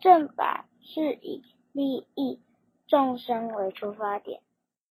正法是以利益众生为出发点。